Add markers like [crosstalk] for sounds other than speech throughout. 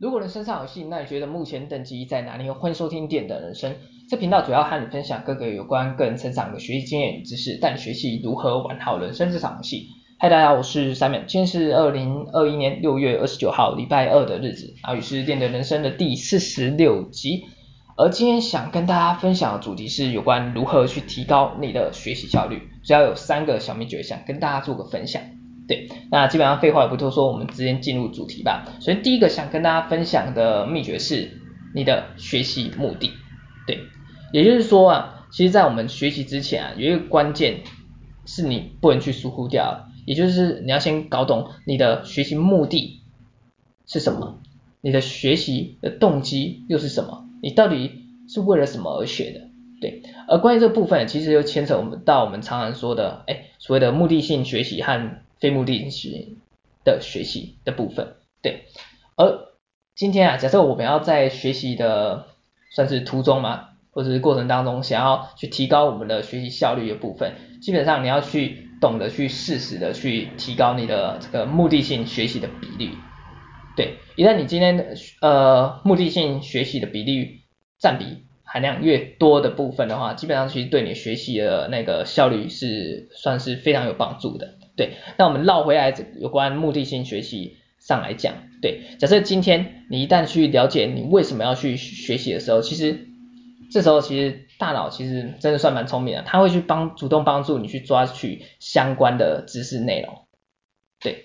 如果人生上有戏，那你觉得目前等级在哪里？欢迎收听电的人生，这频道主要和你分享各个有关个人成长的学习经验与知识，带你学习如何玩好人生这场游戏。嗨，大家好，我是 Simon，今天是二零二一年六月二十九号，礼拜二的日子，然后也是电的人生的第四十六集。而今天想跟大家分享的主题是有关如何去提高你的学习效率，主要有三个小秘诀想跟大家做个分享。对，那基本上废话也不多说，我们直接进入主题吧。首先第一个想跟大家分享的秘诀是你的学习目的。对，也就是说啊，其实在我们学习之前啊，有一个关键是你不能去疏忽掉，也就是你要先搞懂你的学习目的是什么，你的学习的动机又是什么，你到底是为了什么而学的？对，而关于这部分，其实又牵扯我们到我们常常说的，哎，所谓的目的性学习和非目的性的学习的部分，对。而今天啊，假设我们要在学习的算是途中嘛，或者是过程当中，想要去提高我们的学习效率的部分，基本上你要去懂得去适时的去提高你的这个目的性学习的比率。对，一旦你今天的呃目的性学习的比例占比含量越多的部分的话，基本上其实对你学习的那个效率是算是非常有帮助的。对，那我们绕回来这有关目的性学习上来讲，对，假设今天你一旦去了解你为什么要去学习的时候，其实这时候其实大脑其实真的算蛮聪明的，它会去帮主动帮助你去抓取相关的知识内容。对，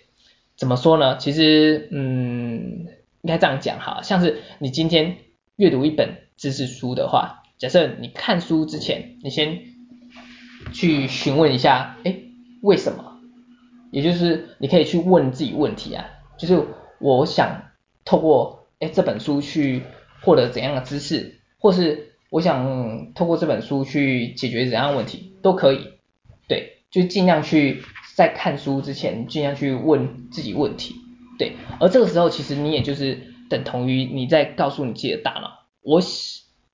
怎么说呢？其实嗯，应该这样讲哈，像是你今天阅读一本知识书的话，假设你看书之前，你先去询问一下，哎，为什么？也就是你可以去问自己问题啊，就是我想透过诶这本书去获得怎样的知识，或是我想透过这本书去解决怎样的问题都可以，对，就尽量去在看书之前尽量去问自己问题，对，而这个时候其实你也就是等同于你在告诉你自己的大脑，我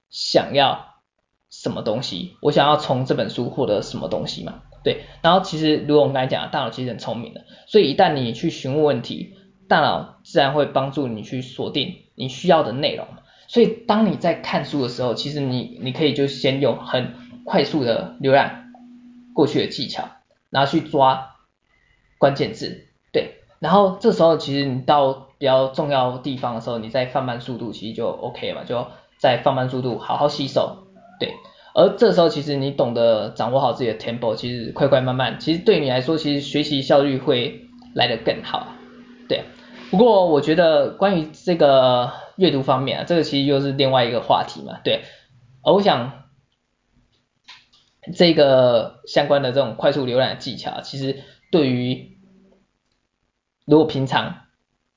想要什么东西，我想要从这本书获得什么东西嘛。对，然后其实如果我们刚才讲的，大脑其实很聪明的，所以一旦你去询问问题，大脑自然会帮助你去锁定你需要的内容。所以当你在看书的时候，其实你你可以就先用很快速的浏览过去的技巧，然后去抓关键字，对，然后这时候其实你到比较重要地方的时候，你再放慢速度，其实就 OK 了嘛，就再放慢速度，好好吸收，对。而这时候，其实你懂得掌握好自己的 tempo，其实快快慢慢，其实对你来说，其实学习效率会来得更好。对，不过我觉得关于这个阅读方面啊，这个其实又是另外一个话题嘛。对，而我想这个相关的这种快速浏览技巧，其实对于如果平常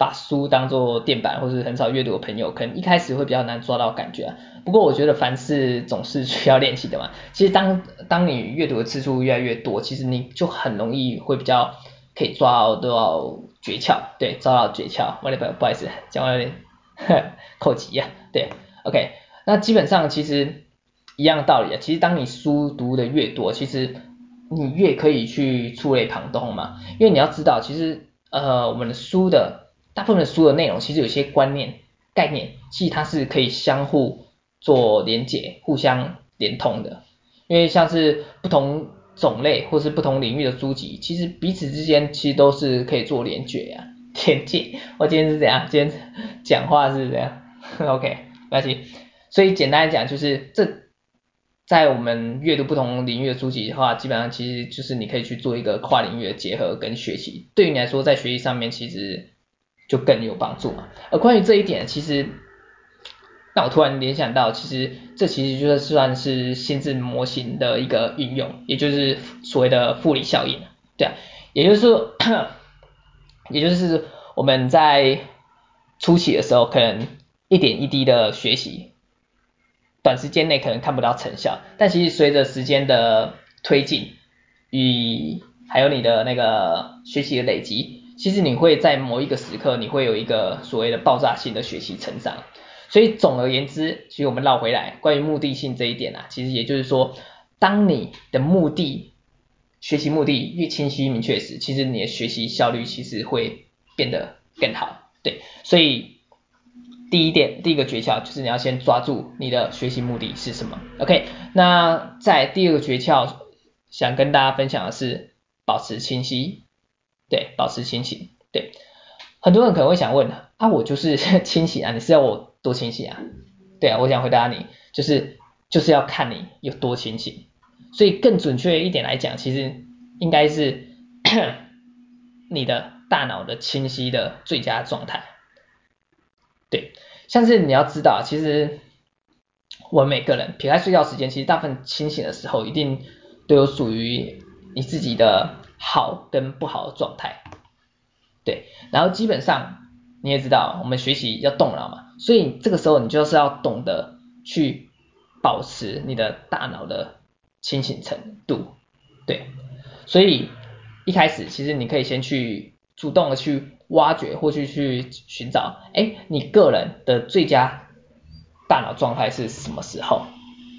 把书当做垫板或是很少阅读的朋友，可能一开始会比较难抓到感觉。不过我觉得凡事总是需要练习的嘛。其实当当你阅读的次数越来越多，其实你就很容易会比较可以抓到多少诀窍，对，抓到诀窍。我那边不好意思，讲话有点 [laughs] 口急啊。对，OK，那基本上其实一样道理啊。其实当你书读的越多，其实你越可以去触类旁通嘛。因为你要知道，其实呃我们的书的。大部分的书的内容其实有些观念概念，其实它是可以相互做连结、互相连通的。因为像是不同种类或是不同领域的书籍，其实彼此之间其实都是可以做连结啊。连结，我今天是怎样？今天讲话是怎样？[laughs] OK，没关系。所以简单来讲，就是这在我们阅读不同领域的书籍的话，基本上其实就是你可以去做一个跨领域的结合跟学习。对于你来说，在学习上面其实。就更有帮助嘛。而关于这一点，其实那我突然联想到，其实这其实就算是心智模型的一个运用，也就是所谓的复利效应，对啊，也就是说，也就是我们在初期的时候，可能一点一滴的学习，短时间内可能看不到成效，但其实随着时间的推进与还有你的那个学习的累积。其实你会在某一个时刻，你会有一个所谓的爆炸性的学习成长。所以总而言之，其实我们绕回来，关于目的性这一点啊，其实也就是说，当你的目的、学习目的越清晰明确时，其实你的学习效率其实会变得更好。对，所以第一点，第一个诀窍就是你要先抓住你的学习目的是什么。OK，那在第二个诀窍，想跟大家分享的是保持清晰，对，保持清醒，对。很多人可能会想问，啊，我就是 [laughs] 清醒啊，你是要我多清醒啊？对啊，我想回答你，就是就是要看你有多清醒。所以更准确一点来讲，其实应该是 [coughs] 你的大脑的清晰的最佳状态。对，像是你要知道，其实我们每个人撇开睡觉时间，其实大部分清醒的时候，一定都有属于你自己的好跟不好的状态。对，然后基本上你也知道，我们学习要动脑嘛，所以这个时候你就是要懂得去保持你的大脑的清醒程度。对，所以一开始其实你可以先去主动的去。挖掘或去去寻找，哎，你个人的最佳大脑状态是什么时候？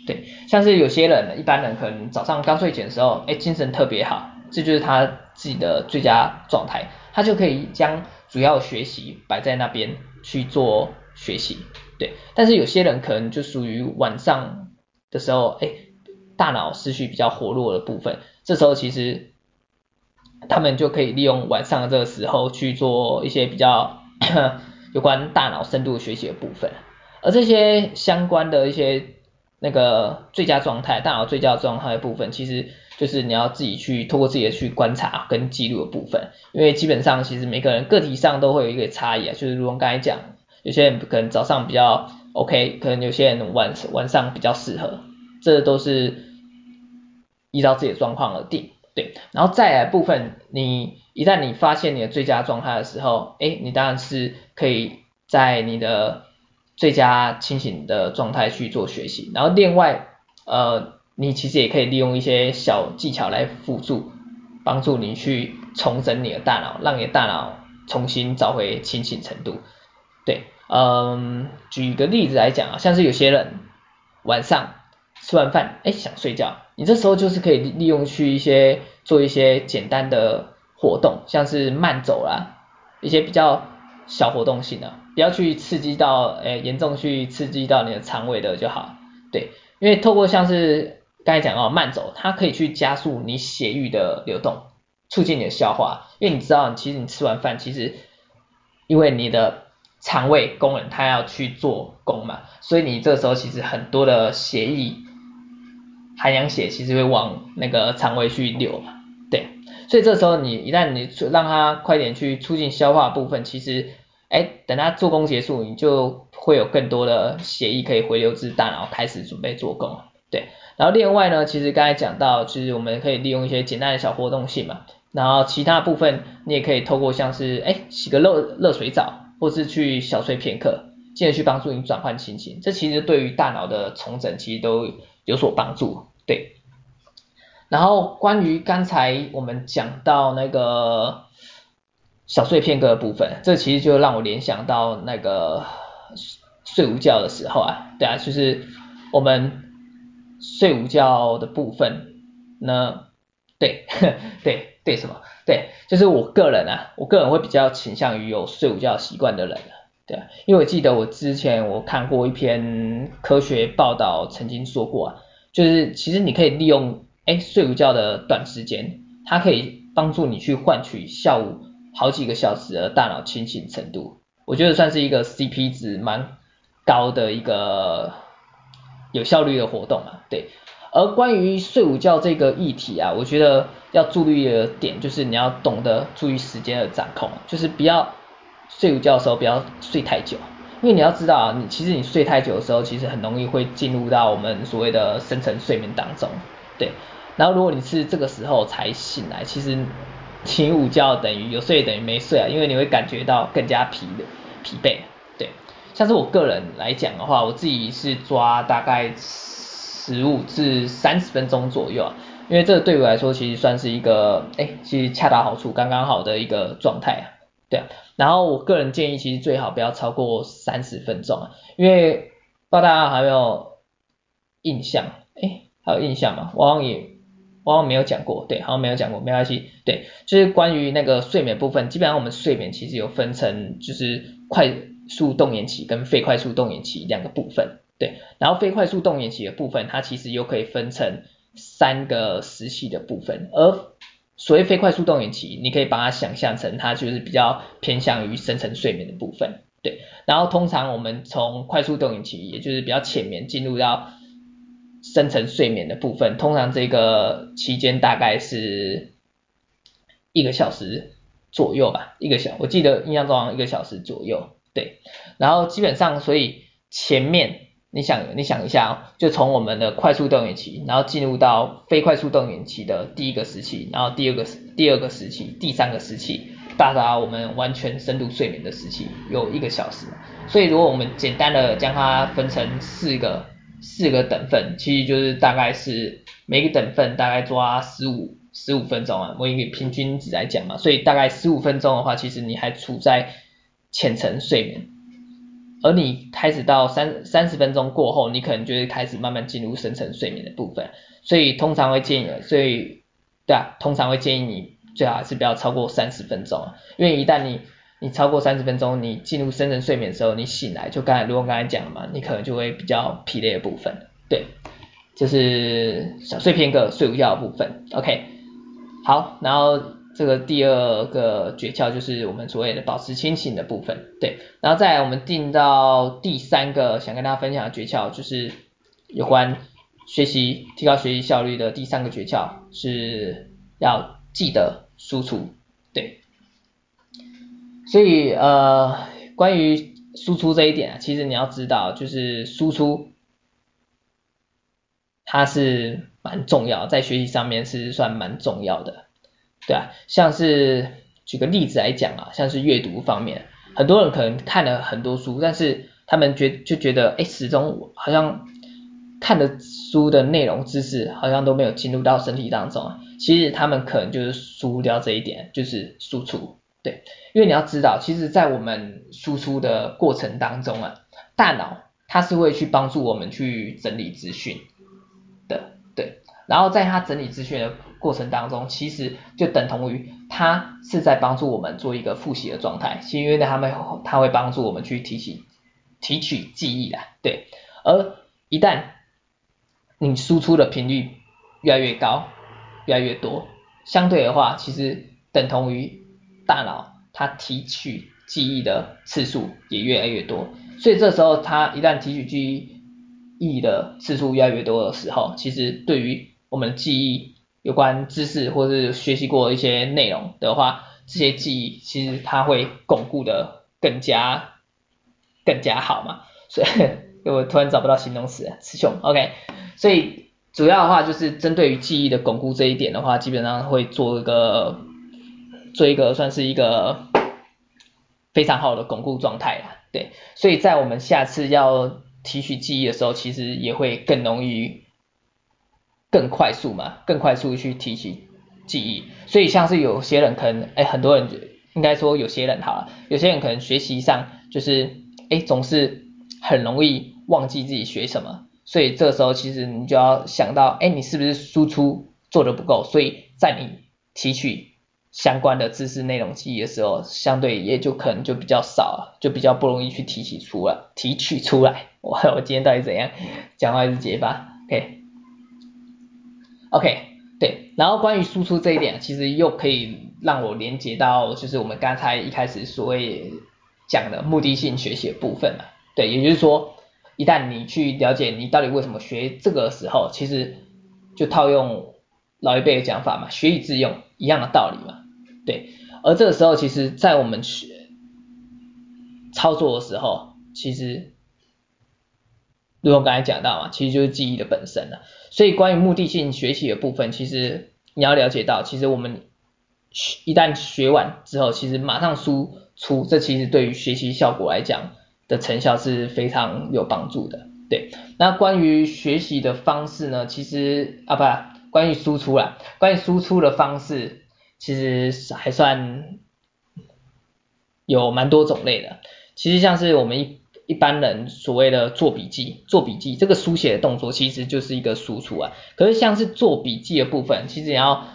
对，像是有些人，一般人可能早上刚睡醒的时候，哎，精神特别好，这就是他自己的最佳状态，他就可以将主要学习摆在那边去做学习，对。但是有些人可能就属于晚上的时候，哎，大脑思绪比较活络的部分，这时候其实。他们就可以利用晚上的这个时候去做一些比较 [coughs] 有关大脑深度学习的部分，而这些相关的一些那个最佳状态，大脑最佳状态的部分，其实就是你要自己去透过自己的去观察跟记录的部分，因为基本上其实每个人个体上都会有一个差异啊，就是如同刚才讲，有些人可能早上比较 OK，可能有些人晚晚上比较适合，这都是依照自己的状况而定。对，然后再来部分，你一旦你发现你的最佳状态的时候，哎，你当然是可以在你的最佳清醒的状态去做学习。然后另外，呃，你其实也可以利用一些小技巧来辅助，帮助你去重整你的大脑，让你的大脑重新找回清醒程度。对，嗯，举个例子来讲啊，像是有些人晚上吃完饭，哎，想睡觉。你这时候就是可以利用去一些做一些简单的活动，像是慢走啦，一些比较小活动性的，不要去刺激到，诶严重去刺激到你的肠胃的就好。对，因为透过像是刚才讲到慢走，它可以去加速你血液的流动，促进你的消化。因为你知道，其实你吃完饭，其实因为你的肠胃功能它要去做工嘛，所以你这时候其实很多的血液。含氧血其实会往那个肠胃去流嘛，对，所以这时候你一旦你让它快点去促进消化部分，其实，哎，等它做工结束，你就会有更多的血液可以回流至大脑，开始准备做工，对。然后另外呢，其实刚才讲到，其实我们可以利用一些简单的小活动性嘛，然后其他部分你也可以透过像是，哎，洗个热热水澡，或是去小睡片刻，进而去帮助你转换心情，这其实对于大脑的重整其实都有所帮助，对。然后关于刚才我们讲到那个小睡片刻的部分，这其实就让我联想到那个睡午觉的时候啊，对啊，就是我们睡午觉的部分呢，对，[laughs] 对，对什么？对，就是我个人啊，我个人会比较倾向于有睡午觉习惯的人。对，因为我记得我之前我看过一篇科学报道，曾经说过啊，就是其实你可以利用哎睡午觉的短时间，它可以帮助你去换取下午好几个小时的大脑清醒程度，我觉得算是一个 CP 值蛮高的一个有效率的活动啊。对，而关于睡午觉这个议题啊，我觉得要注意的点就是你要懂得注意时间的掌控，就是不要。睡午觉的时候不要睡太久，因为你要知道啊，你其实你睡太久的时候，其实很容易会进入到我们所谓的深层睡眠当中，对。然后如果你是这个时候才醒来，其实请午觉等于有睡等于没睡啊，因为你会感觉到更加疲的疲惫，像是我个人来讲的话，我自己是抓大概十五至三十分钟左右啊，因为这个对我来说其实算是一个，哎，其实恰到好处，刚刚好的一个状态啊。对啊，然后我个人建议，其实最好不要超过三十分钟啊，因为不知道大家还有没有印象？哎，还有印象吗？我好像也，我好像没有讲过，对，好像没有讲过，没关系。对，就是关于那个睡眠部分，基本上我们睡眠其实有分成，就是快速动眼期跟非快速动眼期两个部分，对，然后非快速动眼期的部分，它其实又可以分成三个时期的部分，而所谓非快速动眼期，你可以把它想象成它就是比较偏向于深层睡眠的部分，对，然后通常我们从快速动眼期，也就是比较浅眠进入到深层睡眠的部分，通常这个期间大概是一个小时左右吧，一个小，我记得印象中一个小时左右，对，然后基本上所以前面。你想，你想一下，就从我们的快速动员期，然后进入到非快速动员期的第一个时期，然后第二个第二个时期，第三个时期，到达我们完全深度睡眠的时期，有一个小时。所以如果我们简单的将它分成四个四个等份，其实就是大概是每个等份大概抓十五十五分钟啊，我以平均值来讲嘛，所以大概十五分钟的话，其实你还处在浅层睡眠。而你开始到三三十分钟过后，你可能就会开始慢慢进入深层睡眠的部分，所以通常会建议，所以对啊，通常会建议你最好还是不要超过三十分钟，因为一旦你你超过三十分钟，你进入深层睡眠的时候，你醒来就刚才如果刚才讲了嘛，你可能就会比较疲累的部分，对，就是小睡片刻睡午觉的部分，OK，好，然后。这个第二个诀窍就是我们所谓的保持清醒的部分，对，然后再来我们进到第三个想跟大家分享的诀窍，就是有关学习提高学习效率的第三个诀窍是要记得输出，对，所以呃关于输出这一点啊，其实你要知道就是输出它是蛮重要，在学习上面是算蛮重要的。对啊，像是举个例子来讲啊，像是阅读方面，很多人可能看了很多书，但是他们觉就觉得，哎，始终好像看的书的内容知识好像都没有进入到身体当中。其实他们可能就是输掉这一点，就是输出。对，因为你要知道，其实在我们输出的过程当中啊，大脑它是会去帮助我们去整理资讯的，对。然后在它整理资讯的过程当中，其实就等同于它是在帮助我们做一个复习的状态，是因为它们它会帮助我们去提起提取记忆啦，对。而一旦你输出的频率越来越高，越来越多，相对的话，其实等同于大脑它提取记忆的次数也越来越多，所以这时候它一旦提取记忆的次数越来越多的时候，其实对于我们的记忆有关知识或是学习过一些内容的话，这些记忆其实它会巩固的更加更加好嘛。所以 [laughs] 我突然找不到形容词，词穷。OK，所以主要的话就是针对于记忆的巩固这一点的话，基本上会做一个做一个算是一个非常好的巩固状态啦。对，所以在我们下次要提取记忆的时候，其实也会更容易。更快速嘛，更快速去提起记忆，所以像是有些人可能，哎，很多人应该说有些人好了，有些人可能学习上就是，哎，总是很容易忘记自己学什么，所以这时候其实你就要想到，哎，你是不是输出做的不够，所以在你提取相关的知识内容记忆的时候，相对也就可能就比较少，就比较不容易去提取出来，提取出来。[laughs] 我我今天到底怎样讲话还是结巴？OK。OK，对，然后关于输出这一点，其实又可以让我连接到，就是我们刚才一开始所谓讲的目的性学习的部分嘛，对，也就是说，一旦你去了解你到底为什么学这个时候，其实就套用老一辈的讲法嘛，学以致用，一样的道理嘛，对，而这个时候，其实在我们学操作的时候，其实。如我刚才讲到嘛，其实就是记忆的本身了。所以关于目的性学习的部分，其实你要了解到，其实我们一旦学完之后，其实马上输出，这其实对于学习效果来讲的成效是非常有帮助的。对，那关于学习的方式呢，其实啊不，关于输出啦，关于输出的方式，其实还算有蛮多种类的。其实像是我们一。一般人所谓的做笔记，做笔记这个书写的动作其实就是一个输出啊。可是像是做笔记的部分，其实你要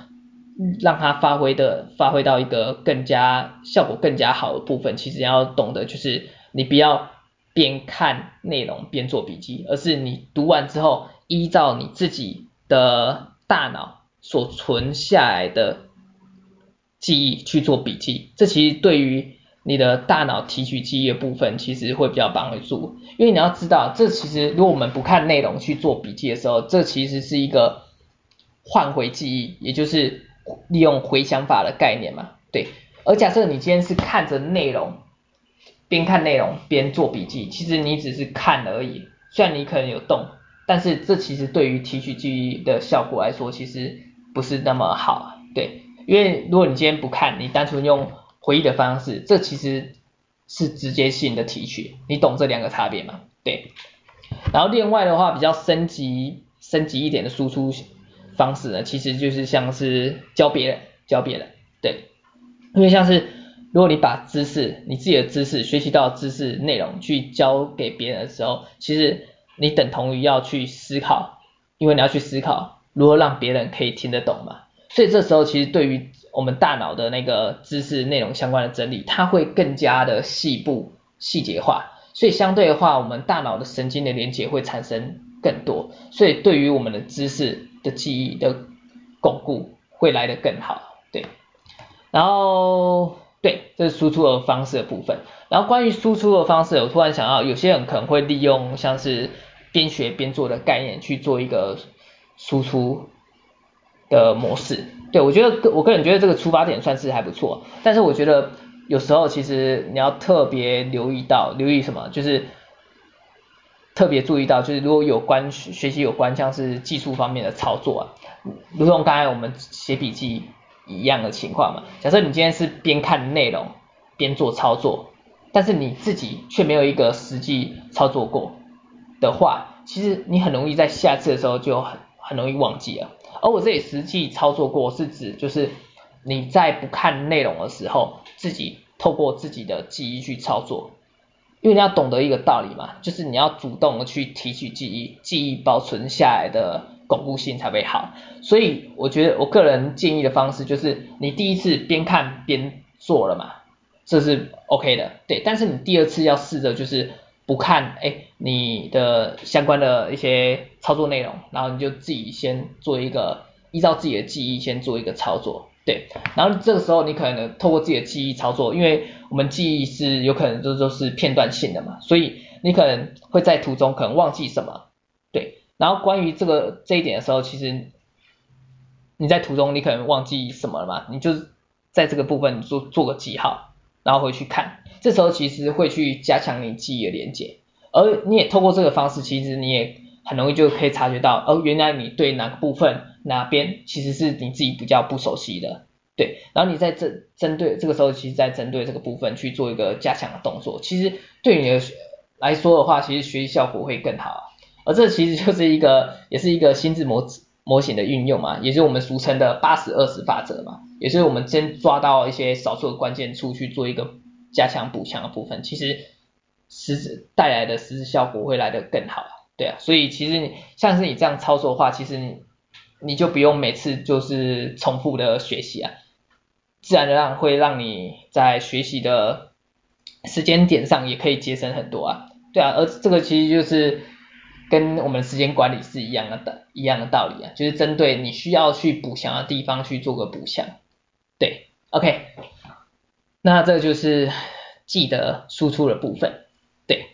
让它发挥的发挥到一个更加效果更加好的部分，其实要懂得就是你不要边看内容边做笔记，而是你读完之后，依照你自己的大脑所存下来的记忆去做笔记。这其实对于你的大脑提取记忆的部分，其实会比较帮助。因为你要知道，这其实如果我们不看内容去做笔记的时候，这其实是一个换回记忆，也就是利用回想法的概念嘛。对。而假设你今天是看着内容。边看内容边做笔记，其实你只是看而已。虽然你可能有动，但是这其实对于提取记忆的效果来说，其实不是那么好。对，因为如果你今天不看，你单纯用回忆的方式，这其实是直接性的提取。你懂这两个差别吗？对。然后另外的话，比较升级升级一点的输出方式呢，其实就是像是教别人教别人，对，因为像是。如果你把知识，你自己的知识学习到知识内容去教给别人的时候，其实你等同于要去思考，因为你要去思考如何让别人可以听得懂嘛。所以这时候其实对于我们大脑的那个知识内容相关的整理，它会更加的细部细节化。所以相对的话，我们大脑的神经的连接会产生更多，所以对于我们的知识的记忆的巩固会来得更好。对，然后。对，这是输出的方式的部分。然后关于输出的方式，我突然想到，有些人可能会利用像是边学边做的概念去做一个输出的模式。对，我觉得我个人觉得这个出发点算是还不错。但是我觉得有时候其实你要特别留意到，留意什么？就是特别注意到，就是如果有关学习有关像是技术方面的操作啊，如同刚才我们写笔记。一样的情况嘛，假设你今天是边看内容边做操作，但是你自己却没有一个实际操作过的话，其实你很容易在下次的时候就很很容易忘记了。而我这里实际操作过是指就是你在不看内容的时候，自己透过自己的记忆去操作，因为你要懂得一个道理嘛，就是你要主动的去提取记忆，记忆保存下来的。巩固性才会好，所以我觉得我个人建议的方式就是，你第一次边看边做了嘛，这是 OK 的，对。但是你第二次要试着就是不看，哎，你的相关的一些操作内容，然后你就自己先做一个，依照自己的记忆先做一个操作，对。然后这个时候你可能透过自己的记忆操作，因为我们记忆是有可能都都是片段性的嘛，所以你可能会在途中可能忘记什么，对。然后关于这个这一点的时候，其实你在途中你可能忘记什么了嘛，你就在这个部分做做个记号，然后回去看，这时候其实会去加强你记忆的连接，而你也透过这个方式，其实你也很容易就可以察觉到，哦，原来你对哪个部分哪边其实是你自己比较不熟悉的，对，然后你在针针对这个时候，其实在针对这个部分去做一个加强的动作，其实对你的来说的话，其实学习效果会更好。而这其实就是一个，也是一个心智模模型的运用嘛，也是我们俗称的八十二十法则嘛，也是我们先抓到一些少数的关键处去做一个加强补强的部分，其实实质带来的实质效果会来得更好，对啊，所以其实你像是你这样操作的话，其实你你就不用每次就是重复的学习啊，自然而然会让你在学习的时间点上也可以节省很多啊，对啊，而这个其实就是。跟我们时间管理是一样的，一样的道理啊，就是针对你需要去补强的地方去做个补强，对，OK，那这就是记得输出的部分，对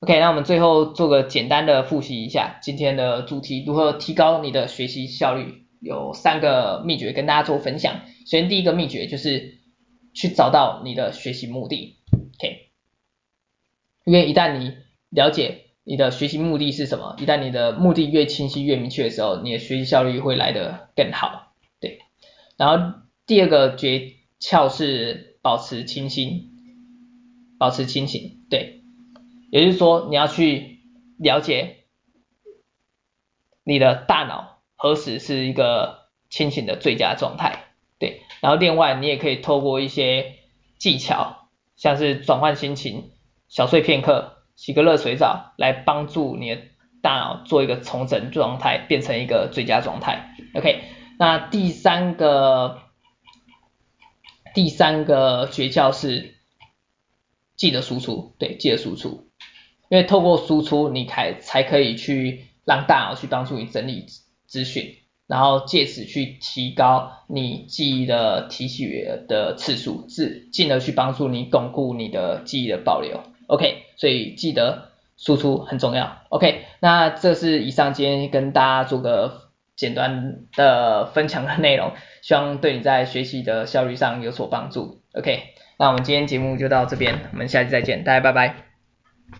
，OK，那我们最后做个简单的复习一下今天的主题，如何提高你的学习效率，有三个秘诀跟大家做分享。首先第一个秘诀就是去找到你的学习目的，OK，因为一旦你了解。你的学习目的是什么？一旦你的目的越清晰越明确的时候，你的学习效率会来得更好。对，然后第二个诀窍是保持清醒，保持清醒。对，也就是说你要去了解你的大脑何时是一个清醒的最佳状态。对，然后另外你也可以透过一些技巧，像是转换心情、小睡片刻。洗个热水澡来帮助你的大脑做一个重整状态，变成一个最佳状态。OK，那第三个第三个诀窍是记得输出，对，记得输出，因为透过输出，你才才可以去让大脑去帮助你整理资讯，然后借此去提高你记忆的提取的次数，是进而去帮助你巩固你的记忆的保留。OK，所以记得输出很重要。OK，那这是以上今天跟大家做个简单的分享的内容，希望对你在学习的效率上有所帮助。OK。那我们今天节目就到这边，我们下期再见，大家拜拜。